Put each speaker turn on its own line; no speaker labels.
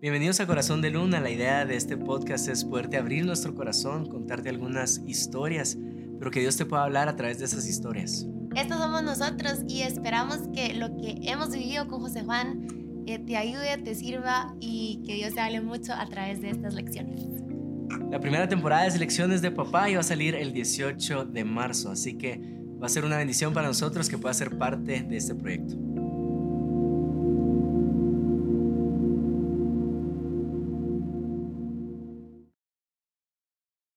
Bienvenidos a Corazón de Luna. La idea de este podcast es poderte abrir nuestro corazón, contarte algunas historias, pero que Dios te pueda hablar a través de esas historias.
Estos somos nosotros y esperamos que lo que hemos vivido con José Juan eh, te ayude, te sirva y que Dios te hable mucho a través de estas lecciones.
La primera temporada de Lecciones de Papá iba a salir el 18 de marzo, así que va a ser una bendición para nosotros que pueda ser parte de este proyecto.